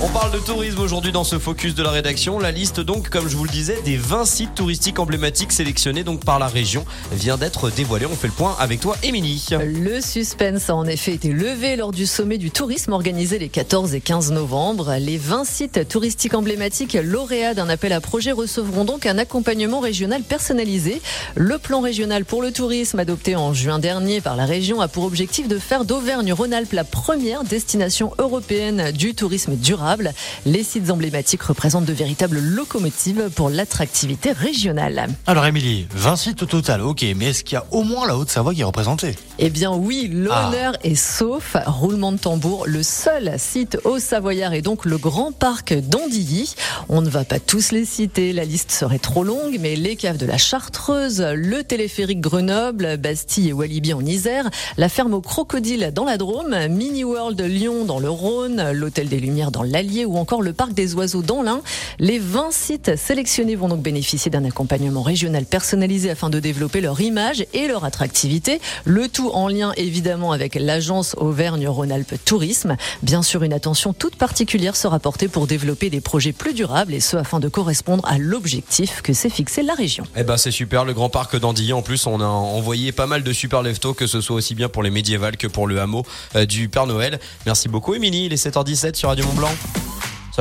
On parle de tourisme aujourd'hui dans ce focus de la rédaction. La liste donc, comme je vous le disais, des 20 sites touristiques emblématiques sélectionnés par la région vient d'être dévoilée. On fait le point avec toi, Émilie. Le suspense a en effet été levé lors du sommet du tourisme organisé les 14 et 15 novembre. Les 20 sites touristiques emblématiques lauréats d'un appel à projet recevront donc un accompagnement régional personnalisé. Le plan régional pour le tourisme adopté en juin dernier par la région a pour objectif de faire d'Auvergne-Rhône-Alpes la première destination européenne du tourisme durable. Les sites emblématiques représentent de véritables locomotives pour l'attractivité régionale. Alors Émilie, 20 sites au total, ok, mais est-ce qu'il y a au moins la Haute-Savoie qui est représentée? Eh bien oui, l'honneur est sauf, roulement de tambour, le seul site au Savoyard est donc le grand parc d'Andilly. On ne va pas tous les citer, la liste serait trop longue, mais les caves de la Chartreuse, le téléphérique Grenoble, Bastille et Walibi en Isère, la ferme au crocodile dans la Drôme, Mini World Lyon dans le Rhône, l'hôtel des Lumières dans l'Allier ou encore le parc des oiseaux dans l'Ain. Les 20 sites sélectionnés vont donc bénéficier d'un accompagnement régional personnalisé afin de développer leur image et leur attractivité. Le tout en lien évidemment avec l'agence Auvergne-Rhône-Alpes Tourisme. Bien sûr, une attention toute particulière sera portée pour développer des projets plus durables et ce afin de correspondre à l'objectif que s'est fixé la région. Eh ben c'est super, le grand parc d'Andilly. En plus, on a envoyé pas mal de super leftos, que ce soit aussi bien pour les médiévales que pour le hameau euh, du Père Noël. Merci beaucoup, Émilie. Il est 7h17 sur Radio Mont Blanc.